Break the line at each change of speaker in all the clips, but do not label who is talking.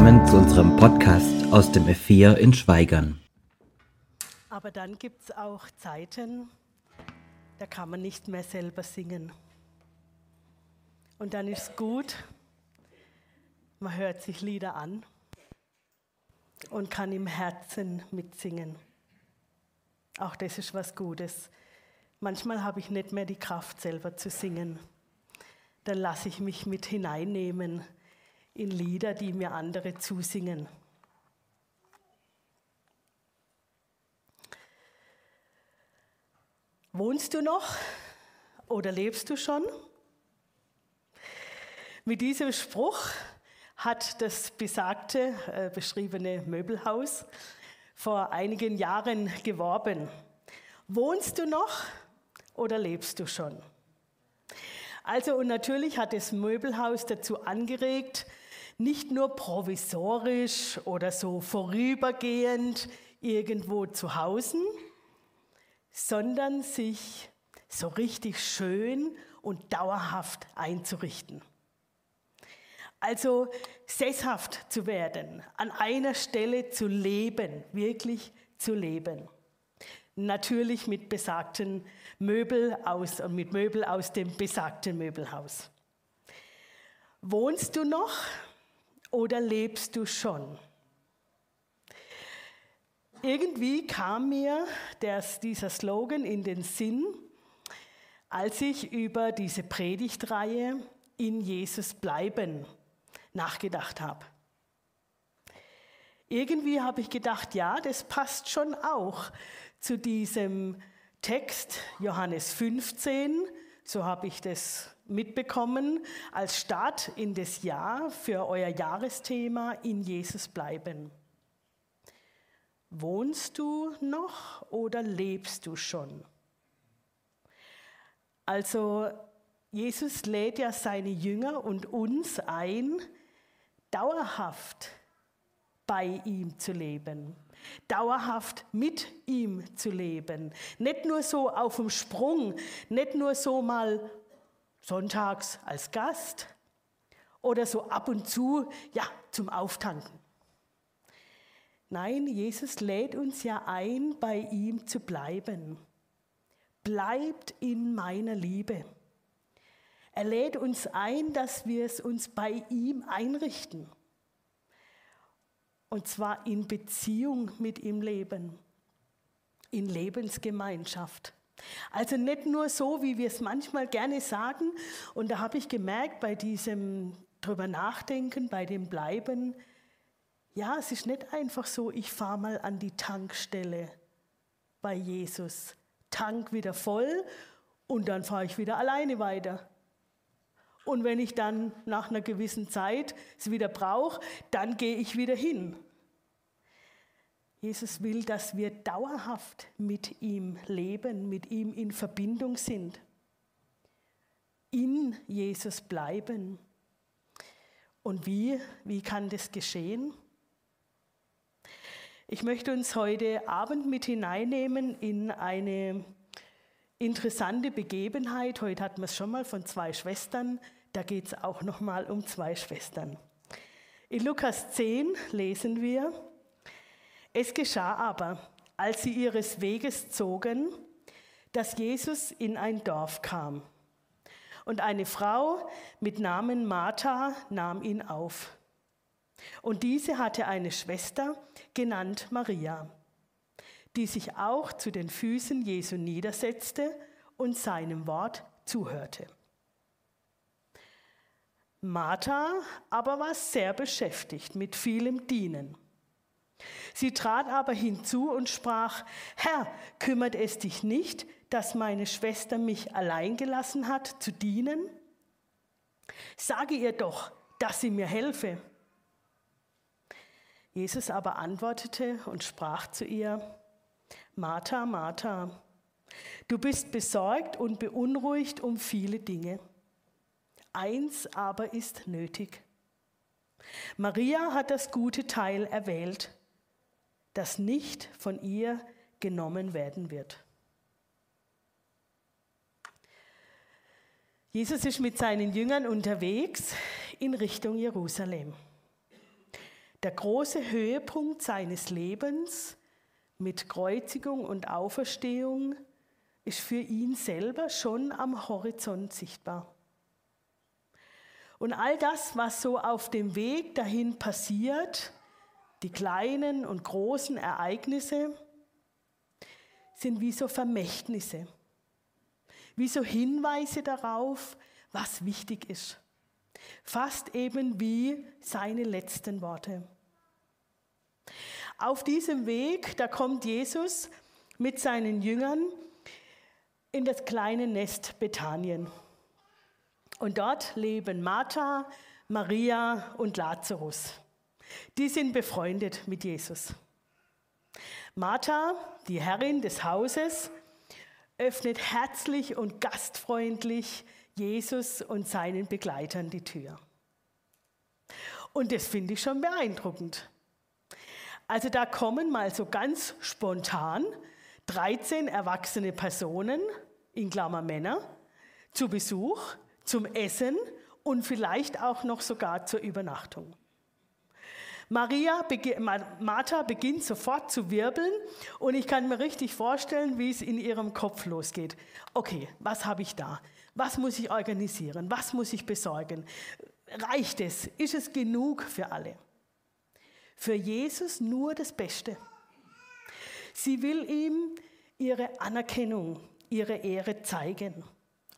Willkommen zu unserem Podcast aus dem F4 in Schweigern.
Aber dann gibt es auch Zeiten, da kann man nicht mehr selber singen. Und dann ist gut, man hört sich Lieder an und kann im Herzen mitsingen. Auch das ist was Gutes. Manchmal habe ich nicht mehr die Kraft, selber zu singen. Dann lasse ich mich mit hineinnehmen in Lieder, die mir andere zusingen. Wohnst du noch oder lebst du schon? Mit diesem Spruch hat das besagte, äh, beschriebene Möbelhaus vor einigen Jahren geworben. Wohnst du noch oder lebst du schon? Also und natürlich hat das Möbelhaus dazu angeregt, nicht nur provisorisch oder so vorübergehend irgendwo zu hausen, sondern sich so richtig schön und dauerhaft einzurichten. Also sesshaft zu werden, an einer Stelle zu leben, wirklich zu leben. Natürlich mit besagten Möbel aus, mit Möbel aus dem besagten Möbelhaus. Wohnst du noch oder lebst du schon? Irgendwie kam mir das, dieser Slogan in den Sinn, als ich über diese Predigtreihe in Jesus bleiben nachgedacht habe. Irgendwie habe ich gedacht, ja, das passt schon auch zu diesem Text Johannes 15, so habe ich das mitbekommen, als Start in das Jahr für euer Jahresthema in Jesus bleiben. Wohnst du noch oder lebst du schon? Also Jesus lädt ja seine Jünger und uns ein, dauerhaft bei ihm zu leben, dauerhaft mit ihm zu leben. Nicht nur so auf dem Sprung, nicht nur so mal sonntags als Gast oder so ab und zu, ja, zum Auftanken. Nein, Jesus lädt uns ja ein, bei ihm zu bleiben. Bleibt in meiner Liebe. Er lädt uns ein, dass wir es uns bei ihm einrichten. Und zwar in Beziehung mit ihm leben, in Lebensgemeinschaft. Also nicht nur so, wie wir es manchmal gerne sagen. Und da habe ich gemerkt bei diesem drüber nachdenken, bei dem Bleiben, ja, es ist nicht einfach so, ich fahre mal an die Tankstelle bei Jesus, Tank wieder voll und dann fahre ich wieder alleine weiter. Und wenn ich dann nach einer gewissen Zeit es wieder brauche, dann gehe ich wieder hin. Jesus will, dass wir dauerhaft mit ihm leben, mit ihm in Verbindung sind, in Jesus bleiben. Und wie, wie kann das geschehen? Ich möchte uns heute Abend mit hineinnehmen in eine interessante Begebenheit. Heute hatten wir es schon mal von zwei Schwestern. Da geht es auch noch mal um zwei Schwestern. In Lukas 10 lesen wir: Es geschah aber, als sie ihres Weges zogen, dass Jesus in ein Dorf kam. Und eine Frau mit Namen Martha nahm ihn auf. Und diese hatte eine Schwester, genannt Maria die sich auch zu den Füßen Jesu niedersetzte und seinem Wort zuhörte. Martha aber war sehr beschäftigt mit vielem Dienen. Sie trat aber hinzu und sprach, Herr, kümmert es dich nicht, dass meine Schwester mich allein gelassen hat zu dienen? Sage ihr doch, dass sie mir helfe. Jesus aber antwortete und sprach zu ihr, Martha, Martha, du bist besorgt und beunruhigt um viele Dinge. Eins aber ist nötig. Maria hat das gute Teil erwählt, das nicht von ihr genommen werden wird. Jesus ist mit seinen Jüngern unterwegs in Richtung Jerusalem. Der große Höhepunkt seines Lebens mit Kreuzigung und Auferstehung ist für ihn selber schon am Horizont sichtbar. Und all das, was so auf dem Weg dahin passiert, die kleinen und großen Ereignisse, sind wie so Vermächtnisse, wie so Hinweise darauf, was wichtig ist. Fast eben wie seine letzten Worte. Auf diesem Weg, da kommt Jesus mit seinen Jüngern in das kleine Nest Bethanien. Und dort leben Martha, Maria und Lazarus. Die sind befreundet mit Jesus. Martha, die Herrin des Hauses, öffnet herzlich und gastfreundlich Jesus und seinen Begleitern die Tür. Und das finde ich schon beeindruckend. Also da kommen mal so ganz spontan 13 erwachsene Personen, in Klammer Männer, zu Besuch, zum Essen und vielleicht auch noch sogar zur Übernachtung. Maria, Martha beginnt sofort zu wirbeln und ich kann mir richtig vorstellen, wie es in ihrem Kopf losgeht. Okay, was habe ich da? Was muss ich organisieren? Was muss ich besorgen? Reicht es? Ist es genug für alle? Für Jesus nur das Beste. Sie will ihm ihre Anerkennung, ihre Ehre zeigen.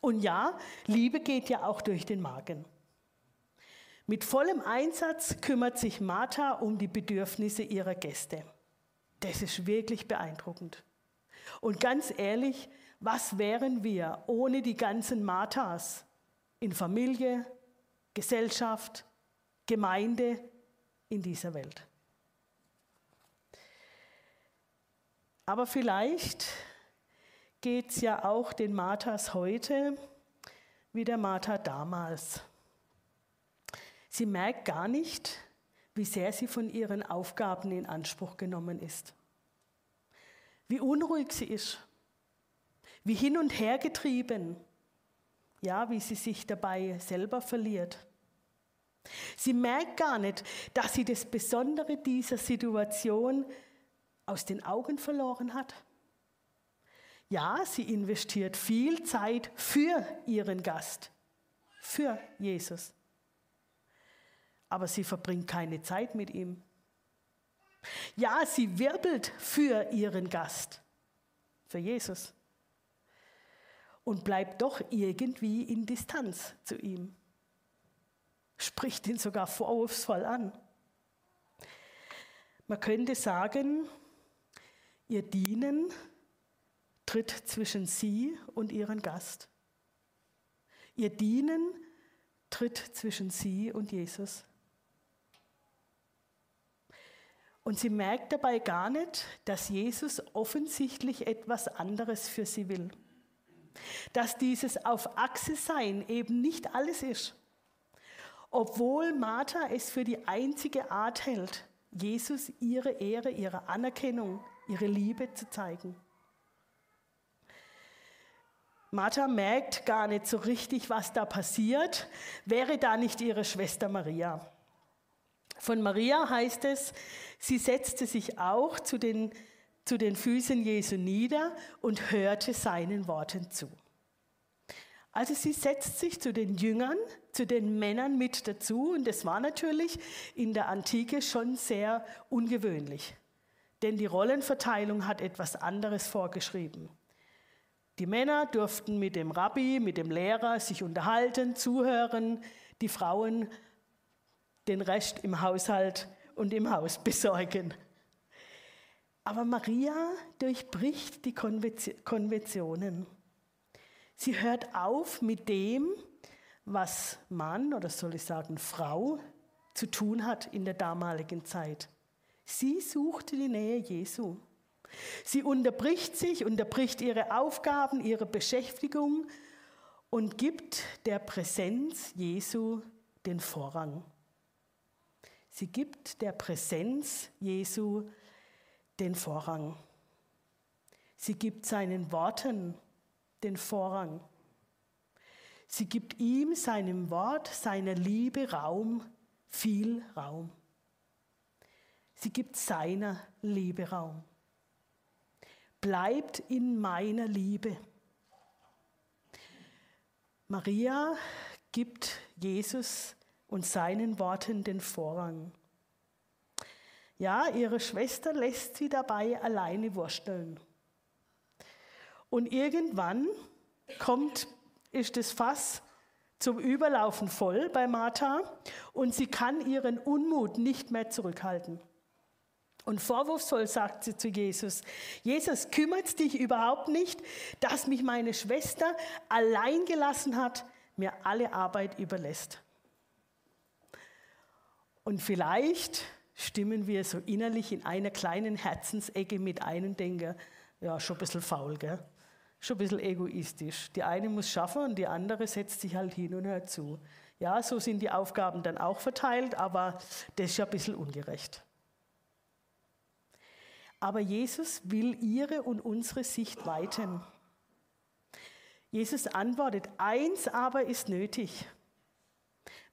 Und ja, Liebe geht ja auch durch den Magen. Mit vollem Einsatz kümmert sich Martha um die Bedürfnisse ihrer Gäste. Das ist wirklich beeindruckend. Und ganz ehrlich, was wären wir ohne die ganzen Marthas in Familie, Gesellschaft, Gemeinde in dieser Welt? Aber vielleicht geht es ja auch den Marthas heute wie der Martha damals. Sie merkt gar nicht, wie sehr sie von ihren Aufgaben in Anspruch genommen ist. Wie unruhig sie ist. Wie hin und her getrieben. Ja, wie sie sich dabei selber verliert. Sie merkt gar nicht, dass sie das Besondere dieser Situation aus den Augen verloren hat. Ja, sie investiert viel Zeit für ihren Gast, für Jesus aber sie verbringt keine Zeit mit ihm. Ja, sie wirbelt für ihren Gast, für Jesus, und bleibt doch irgendwie in Distanz zu ihm, spricht ihn sogar vorwurfsvoll an. Man könnte sagen, ihr Dienen tritt zwischen sie und ihren Gast. Ihr Dienen tritt zwischen sie und Jesus. Und sie merkt dabei gar nicht, dass Jesus offensichtlich etwas anderes für sie will. Dass dieses auf Achse sein eben nicht alles ist. Obwohl Martha es für die einzige Art hält, Jesus ihre Ehre, ihre Anerkennung, ihre Liebe zu zeigen. Martha merkt gar nicht so richtig, was da passiert, wäre da nicht ihre Schwester Maria. Von Maria heißt es, sie setzte sich auch zu den, zu den Füßen Jesu nieder und hörte seinen Worten zu. Also sie setzt sich zu den Jüngern, zu den Männern mit dazu und das war natürlich in der Antike schon sehr ungewöhnlich, denn die Rollenverteilung hat etwas anderes vorgeschrieben. Die Männer durften mit dem Rabbi, mit dem Lehrer sich unterhalten, zuhören, die Frauen den Rest im Haushalt und im Haus besorgen. Aber Maria durchbricht die Konventionen. Sie hört auf mit dem, was Mann oder soll ich sagen Frau zu tun hat in der damaligen Zeit. Sie suchte die Nähe Jesu. Sie unterbricht sich, unterbricht ihre Aufgaben, ihre Beschäftigung und gibt der Präsenz Jesu den Vorrang. Sie gibt der Präsenz Jesu den Vorrang. Sie gibt seinen Worten den Vorrang. Sie gibt ihm, seinem Wort, seiner Liebe Raum, viel Raum. Sie gibt seiner Liebe Raum. Bleibt in meiner Liebe. Maria gibt Jesus und seinen Worten den Vorrang. Ja, ihre Schwester lässt sie dabei alleine wursteln. Und irgendwann kommt, ist das Fass zum Überlaufen voll bei Martha und sie kann ihren Unmut nicht mehr zurückhalten. Und vorwurfsvoll sagt sie zu Jesus, Jesus, kümmert dich überhaupt nicht, dass mich meine Schwester allein gelassen hat, mir alle Arbeit überlässt. Und vielleicht stimmen wir so innerlich in einer kleinen Herzensecke mit ein und denken, ja, schon ein bisschen faul, gell? schon ein bisschen egoistisch. Die eine muss schaffen und die andere setzt sich halt hin und hört zu. Ja, so sind die Aufgaben dann auch verteilt, aber das ist ja ein bisschen ungerecht. Aber Jesus will ihre und unsere Sicht weiten. Jesus antwortet, eins aber ist nötig.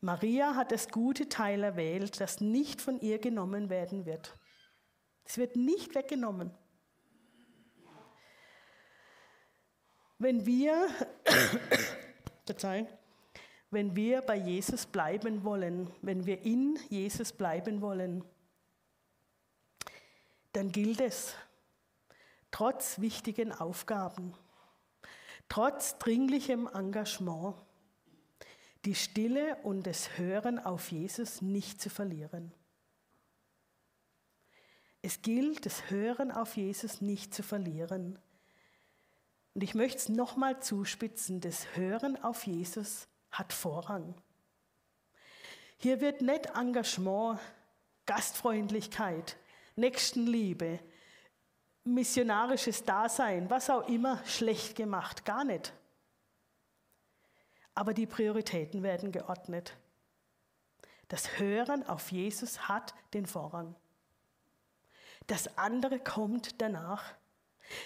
Maria hat das gute Teil erwählt, das nicht von ihr genommen werden wird. Es wird nicht weggenommen. Wenn wir, wenn wir bei Jesus bleiben wollen, wenn wir in Jesus bleiben wollen, dann gilt es, trotz wichtigen Aufgaben, trotz dringlichem Engagement, die Stille und das Hören auf Jesus nicht zu verlieren. Es gilt, das Hören auf Jesus nicht zu verlieren. Und ich möchte es nochmal zuspitzen, das Hören auf Jesus hat Vorrang. Hier wird nicht Engagement, Gastfreundlichkeit, Nächstenliebe, missionarisches Dasein, was auch immer, schlecht gemacht, gar nicht. Aber die Prioritäten werden geordnet. Das Hören auf Jesus hat den Vorrang. Das andere kommt danach.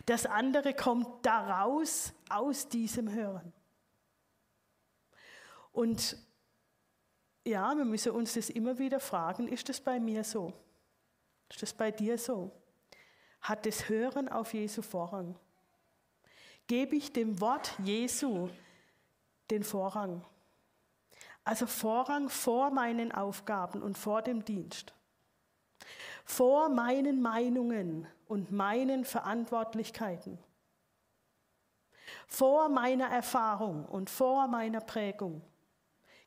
Das andere kommt daraus, aus diesem Hören. Und ja, wir müssen uns das immer wieder fragen, ist das bei mir so? Ist das bei dir so? Hat das Hören auf Jesu Vorrang? Gebe ich dem Wort Jesu den Vorrang? Also Vorrang vor meinen Aufgaben und vor dem Dienst vor meinen Meinungen und meinen Verantwortlichkeiten, vor meiner Erfahrung und vor meiner Prägung,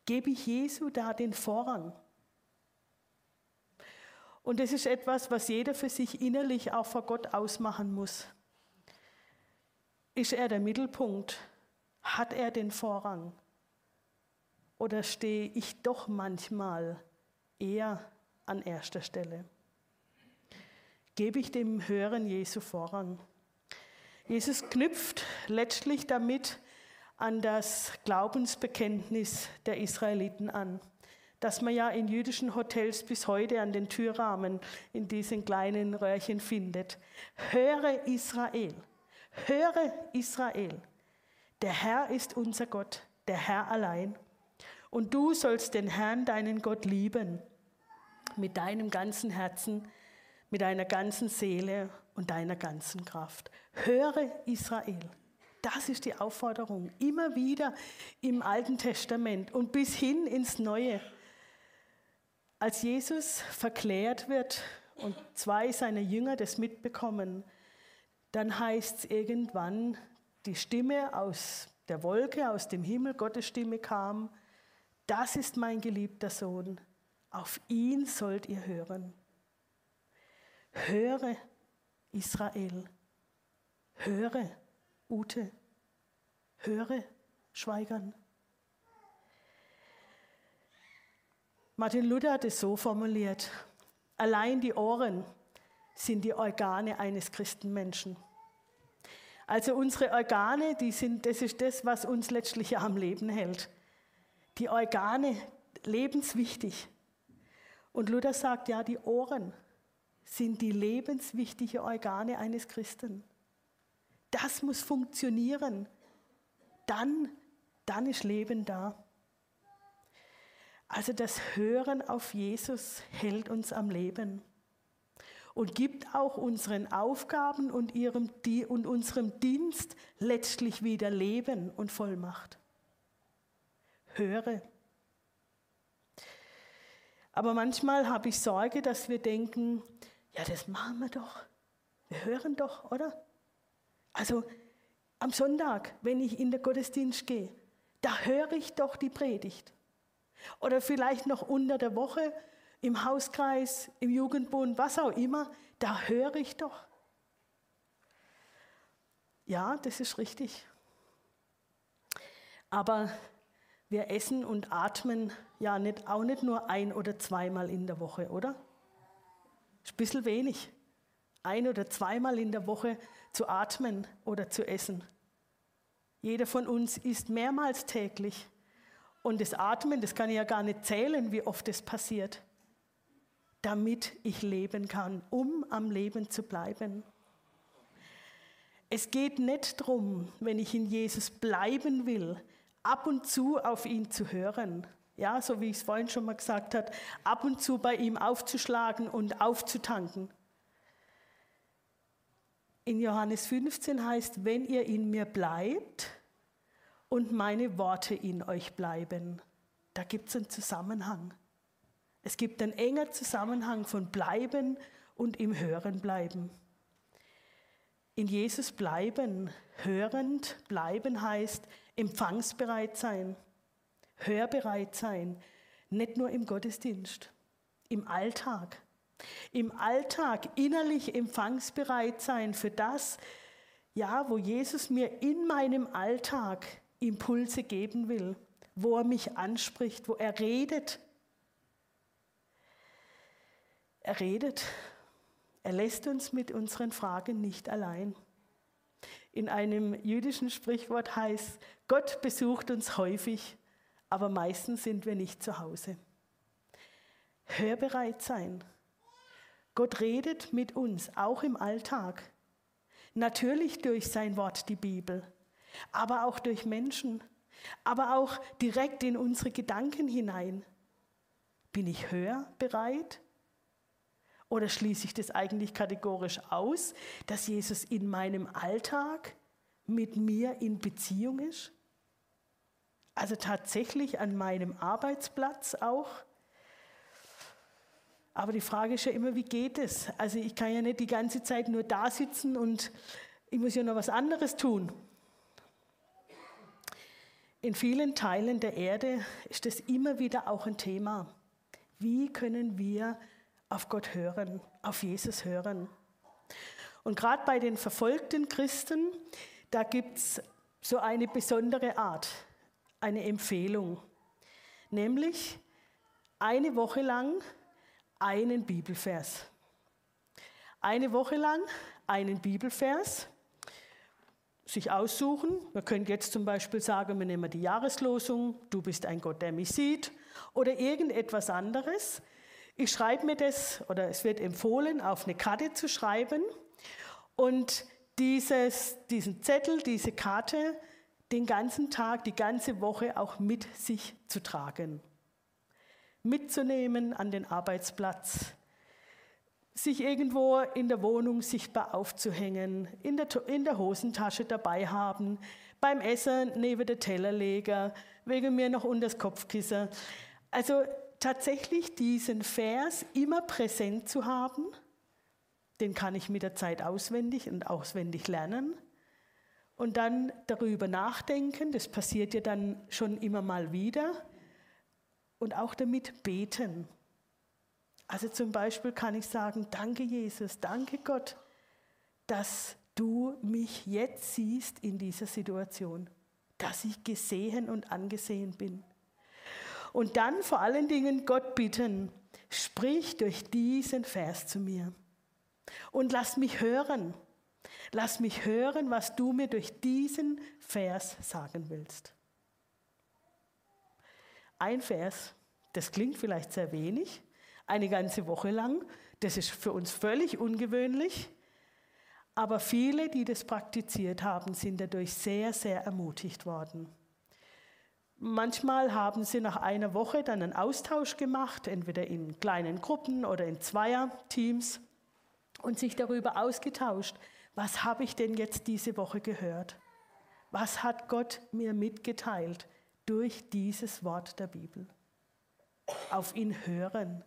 gebe ich Jesu da den Vorrang. Und das ist etwas, was jeder für sich innerlich auch vor Gott ausmachen muss. Ist er der Mittelpunkt? Hat er den Vorrang? Oder stehe ich doch manchmal eher an erster Stelle? gebe ich dem Hören Jesu Vorrang. Jesus knüpft letztlich damit an das Glaubensbekenntnis der Israeliten an, das man ja in jüdischen Hotels bis heute an den Türrahmen in diesen kleinen Röhrchen findet. Höre Israel, höre Israel, der Herr ist unser Gott, der Herr allein. Und du sollst den Herrn, deinen Gott, lieben mit deinem ganzen Herzen, mit deiner ganzen Seele und deiner ganzen Kraft. Höre Israel. Das ist die Aufforderung. Immer wieder im Alten Testament und bis hin ins Neue. Als Jesus verklärt wird und zwei seiner Jünger das mitbekommen, dann heißt es irgendwann, die Stimme aus der Wolke, aus dem Himmel, Gottes Stimme kam, das ist mein geliebter Sohn, auf ihn sollt ihr hören. Höre Israel, höre Ute, höre Schweigern. Martin Luther hat es so formuliert, allein die Ohren sind die Organe eines Christenmenschen. Also unsere Organe, die sind, das ist das, was uns letztlich am Leben hält. Die Organe, lebenswichtig. Und Luther sagt, ja, die Ohren sind die lebenswichtigen Organe eines Christen. Das muss funktionieren. Dann, dann ist Leben da. Also das Hören auf Jesus hält uns am Leben. Und gibt auch unseren Aufgaben und, ihrem, und unserem Dienst letztlich wieder Leben und Vollmacht. Höre. Aber manchmal habe ich Sorge, dass wir denken, ja, das machen wir doch. Wir hören doch, oder? Also am Sonntag, wenn ich in den Gottesdienst gehe, da höre ich doch die Predigt. Oder vielleicht noch unter der Woche im Hauskreis, im Jugendbund, was auch immer, da höre ich doch. Ja, das ist richtig. Aber wir essen und atmen ja nicht, auch nicht nur ein oder zweimal in der Woche, oder? Ist ein bisschen wenig. Ein oder zweimal in der Woche zu atmen oder zu essen. Jeder von uns isst mehrmals täglich. Und das Atmen, das kann ich ja gar nicht zählen, wie oft es passiert, damit ich leben kann, um am Leben zu bleiben. Es geht nicht darum, wenn ich in Jesus bleiben will, ab und zu auf ihn zu hören. Ja, so wie ich es vorhin schon mal gesagt habe, ab und zu bei ihm aufzuschlagen und aufzutanken. In Johannes 15 heißt, wenn ihr in mir bleibt und meine Worte in euch bleiben, da gibt es einen Zusammenhang. Es gibt einen engen Zusammenhang von bleiben und im Hören bleiben. In Jesus bleiben, hörend bleiben heißt, empfangsbereit sein, hörbereit sein, nicht nur im Gottesdienst, im Alltag. Im Alltag innerlich empfangsbereit sein für das, ja, wo Jesus mir in meinem Alltag Impulse geben will, wo er mich anspricht, wo er redet. Er redet. Er lässt uns mit unseren Fragen nicht allein. In einem jüdischen Sprichwort heißt, Gott besucht uns häufig, aber meistens sind wir nicht zu Hause. Hörbereit sein. Gott redet mit uns, auch im Alltag. Natürlich durch sein Wort, die Bibel, aber auch durch Menschen, aber auch direkt in unsere Gedanken hinein. Bin ich hörbereit? Oder schließe ich das eigentlich kategorisch aus, dass Jesus in meinem Alltag mit mir in Beziehung ist? Also tatsächlich an meinem Arbeitsplatz auch? Aber die Frage ist ja immer, wie geht es? Also ich kann ja nicht die ganze Zeit nur da sitzen und ich muss ja noch was anderes tun. In vielen Teilen der Erde ist das immer wieder auch ein Thema. Wie können wir auf Gott hören, auf Jesus hören. Und gerade bei den verfolgten Christen, da gibt es so eine besondere Art, eine Empfehlung, nämlich eine Woche lang einen Bibelvers. Eine Woche lang einen Bibelvers sich aussuchen. Wir können jetzt zum Beispiel sagen, wir nehmen die Jahreslosung, du bist ein Gott, der mich sieht, oder irgendetwas anderes. Ich schreibe mir das, oder es wird empfohlen, auf eine Karte zu schreiben und dieses, diesen Zettel, diese Karte den ganzen Tag, die ganze Woche auch mit sich zu tragen. Mitzunehmen an den Arbeitsplatz, sich irgendwo in der Wohnung sichtbar aufzuhängen, in der, in der Hosentasche dabei haben, beim Essen neben der Tellerleger, wegen mir noch unter das Kopfkissen. Also tatsächlich diesen Vers immer präsent zu haben, den kann ich mit der Zeit auswendig und auswendig lernen. Und dann darüber nachdenken, das passiert ja dann schon immer mal wieder. Und auch damit beten. Also zum Beispiel kann ich sagen, danke Jesus, danke Gott, dass du mich jetzt siehst in dieser Situation, dass ich gesehen und angesehen bin. Und dann vor allen Dingen Gott bitten, sprich durch diesen Vers zu mir. Und lass mich hören. Lass mich hören, was du mir durch diesen Vers sagen willst. Ein Vers, das klingt vielleicht sehr wenig, eine ganze Woche lang, das ist für uns völlig ungewöhnlich, aber viele, die das praktiziert haben, sind dadurch sehr, sehr ermutigt worden. Manchmal haben sie nach einer Woche dann einen Austausch gemacht, entweder in kleinen Gruppen oder in Zweierteams. und sich darüber ausgetauscht, was habe ich denn jetzt diese Woche gehört? Was hat Gott mir mitgeteilt durch dieses Wort der Bibel? Auf ihn hören.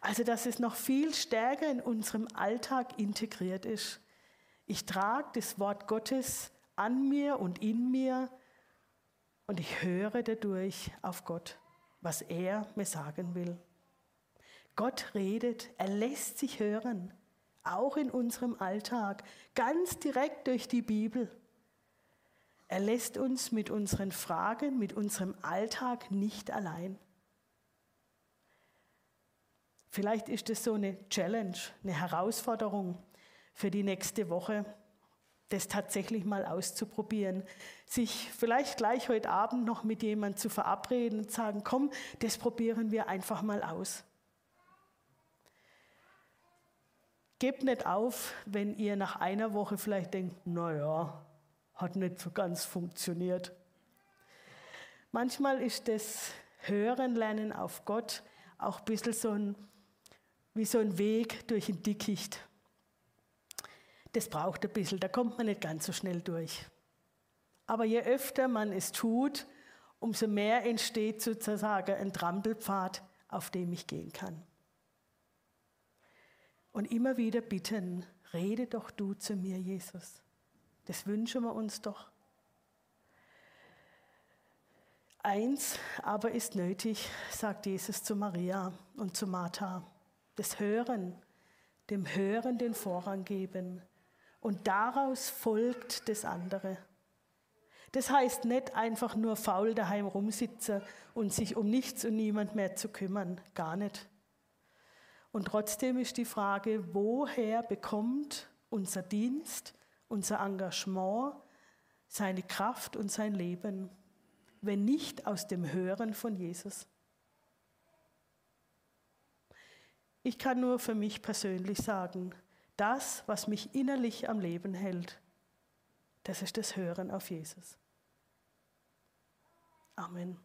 Also, dass es noch viel stärker in unserem Alltag integriert ist. Ich trage das Wort Gottes an mir und in mir und ich höre dadurch auf Gott, was er mir sagen will. Gott redet, er lässt sich hören, auch in unserem Alltag, ganz direkt durch die Bibel. Er lässt uns mit unseren Fragen, mit unserem Alltag nicht allein. Vielleicht ist es so eine Challenge, eine Herausforderung für die nächste Woche, das tatsächlich mal auszuprobieren. Sich vielleicht gleich heute Abend noch mit jemandem zu verabreden und sagen, komm, das probieren wir einfach mal aus. Gebt nicht auf, wenn ihr nach einer Woche vielleicht denkt, naja, hat nicht so ganz funktioniert. Manchmal ist das Hören, Lernen auf Gott auch ein bisschen so ein wie so ein Weg durch ein Dickicht. Das braucht ein bisschen, da kommt man nicht ganz so schnell durch. Aber je öfter man es tut, umso mehr entsteht sozusagen ein Trampelpfad, auf dem ich gehen kann. Und immer wieder bitten, rede doch du zu mir, Jesus. Das wünschen wir uns doch. Eins aber ist nötig, sagt Jesus zu Maria und zu Martha das Hören, dem Hören den Vorrang geben. Und daraus folgt das andere. Das heißt nicht einfach nur faul daheim rumsitzen und sich um nichts und niemand mehr zu kümmern, gar nicht. Und trotzdem ist die Frage, woher bekommt unser Dienst, unser Engagement seine Kraft und sein Leben, wenn nicht aus dem Hören von Jesus? Ich kann nur für mich persönlich sagen, das, was mich innerlich am Leben hält, das ist das Hören auf Jesus. Amen.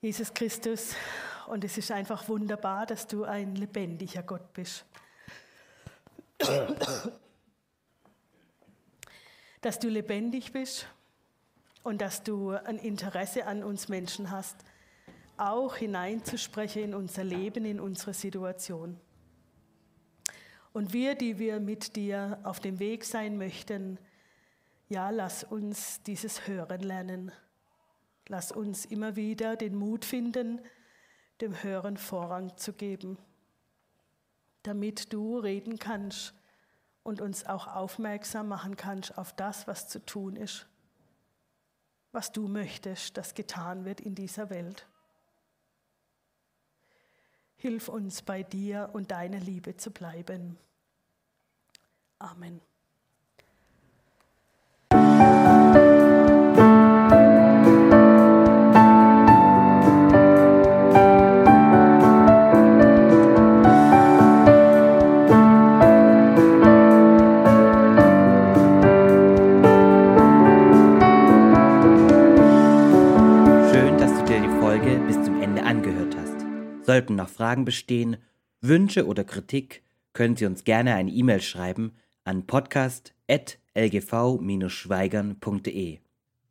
Jesus Christus, und es ist einfach wunderbar, dass du ein lebendiger Gott bist. dass du lebendig bist und dass du ein Interesse an uns Menschen hast auch hineinzusprechen in unser Leben, in unsere Situation. Und wir, die wir mit dir auf dem Weg sein möchten, ja, lass uns dieses Hören lernen. Lass uns immer wieder den Mut finden, dem Hören Vorrang zu geben, damit du reden kannst und uns auch aufmerksam machen kannst auf das, was zu tun ist, was du möchtest, dass getan wird in dieser Welt. Hilf uns bei dir und deiner Liebe zu bleiben. Amen.
Sollten noch Fragen bestehen, Wünsche oder Kritik, können Sie uns gerne eine E-Mail schreiben an podcast.lgv-schweigern.de.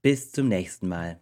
Bis zum nächsten Mal.